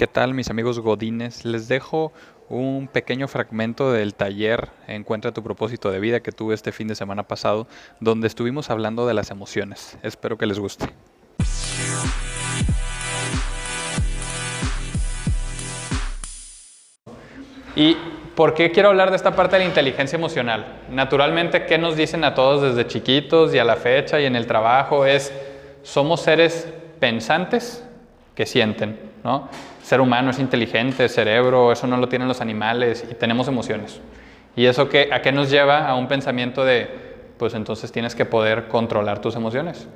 ¿Qué tal mis amigos godines? Les dejo un pequeño fragmento del taller Encuentra tu propósito de vida que tuve este fin de semana pasado, donde estuvimos hablando de las emociones. Espero que les guste. ¿Y por qué quiero hablar de esta parte de la inteligencia emocional? Naturalmente, ¿qué nos dicen a todos desde chiquitos y a la fecha y en el trabajo? Es, somos seres pensantes que sienten, ¿no? ser humano es inteligente, cerebro, eso no lo tienen los animales y tenemos emociones. ¿Y eso qué, a qué nos lleva? A un pensamiento de, pues entonces tienes que poder controlar tus emociones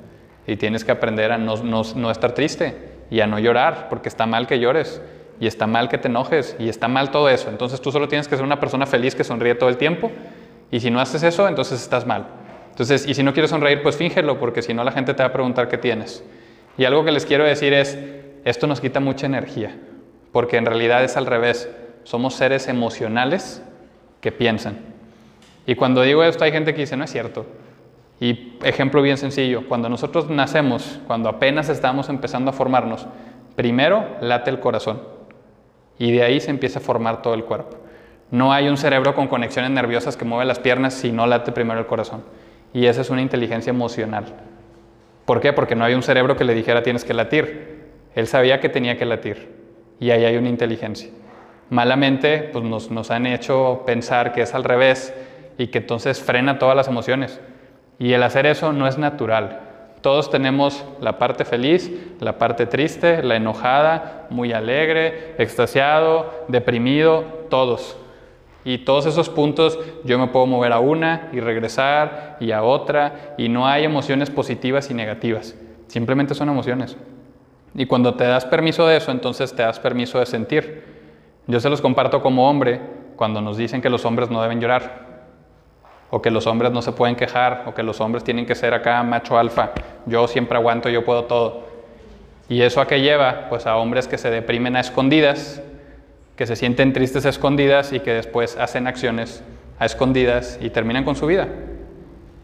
y tienes que aprender a no, no, no estar triste y a no llorar, porque está mal que llores y está mal que te enojes y está mal todo eso. Entonces tú solo tienes que ser una persona feliz que sonríe todo el tiempo y si no haces eso, entonces estás mal. Entonces, y si no quieres sonreír, pues fíngelo, porque si no la gente te va a preguntar qué tienes. Y algo que les quiero decir es, esto nos quita mucha energía, porque en realidad es al revés. Somos seres emocionales que piensan. Y cuando digo esto hay gente que dice, no es cierto. Y ejemplo bien sencillo, cuando nosotros nacemos, cuando apenas estamos empezando a formarnos, primero late el corazón y de ahí se empieza a formar todo el cuerpo. No hay un cerebro con conexiones nerviosas que mueve las piernas si no late primero el corazón. Y esa es una inteligencia emocional. ¿Por qué? Porque no hay un cerebro que le dijera tienes que latir. Él sabía que tenía que latir y ahí hay una inteligencia. Malamente, pues nos, nos han hecho pensar que es al revés y que entonces frena todas las emociones. Y el hacer eso no es natural. Todos tenemos la parte feliz, la parte triste, la enojada, muy alegre, extasiado, deprimido, todos. Y todos esos puntos yo me puedo mover a una y regresar y a otra y no hay emociones positivas y negativas. Simplemente son emociones. Y cuando te das permiso de eso, entonces te das permiso de sentir. Yo se los comparto como hombre cuando nos dicen que los hombres no deben llorar, o que los hombres no se pueden quejar, o que los hombres tienen que ser acá macho alfa, yo siempre aguanto, yo puedo todo. ¿Y eso a qué lleva? Pues a hombres que se deprimen a escondidas, que se sienten tristes a escondidas y que después hacen acciones a escondidas y terminan con su vida.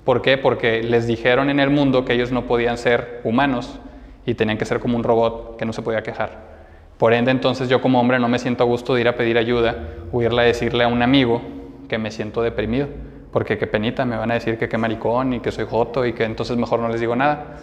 ¿Por qué? Porque les dijeron en el mundo que ellos no podían ser humanos, y tenían que ser como un robot que no se podía quejar. Por ende, entonces yo como hombre no me siento a gusto de ir a pedir ayuda o irle a decirle a un amigo que me siento deprimido, porque qué penita, me van a decir que qué maricón y que soy joto y que entonces mejor no les digo nada.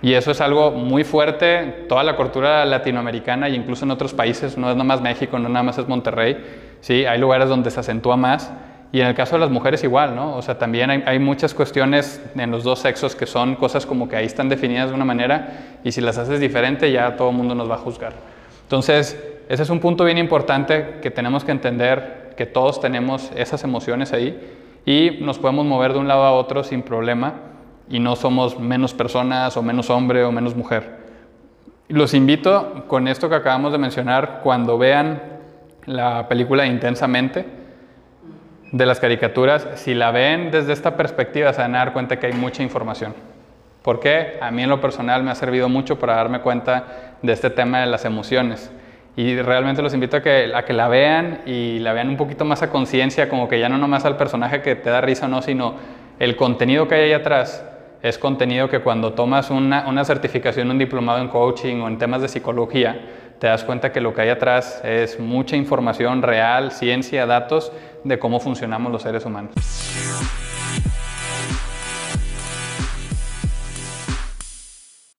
Y eso es algo muy fuerte, toda la cultura latinoamericana e incluso en otros países, no es nada más México, no nada más es Monterrey, ¿sí? hay lugares donde se acentúa más y en el caso de las mujeres igual, ¿no? O sea, también hay, muchas cuestiones en los dos sexos que son cosas como que ahí están definidas de una manera y si las haces diferente ya todo el mundo nos va a juzgar. Entonces, ese es un punto bien importante que tenemos que entender que todos tenemos esas emociones ahí y nos podemos mover de un lado a otro sin problema y no somos menos personas o menos hombre o menos mujer. Los invito con esto que acabamos de mencionar cuando vean la película Intensamente, de las caricaturas, si la ven desde esta perspectiva, se van a dar cuenta que hay mucha información. ¿Por qué? A mí en lo personal me ha servido mucho para darme cuenta de este tema de las emociones. Y realmente los invito a que, a que la vean y la vean un poquito más a conciencia, como que ya no nomás al personaje que te da risa o no, sino el contenido que hay ahí atrás es contenido que cuando tomas una, una certificación, un diplomado en coaching o en temas de psicología, te das cuenta que lo que hay atrás es mucha información real, ciencia, datos de cómo funcionamos los seres humanos.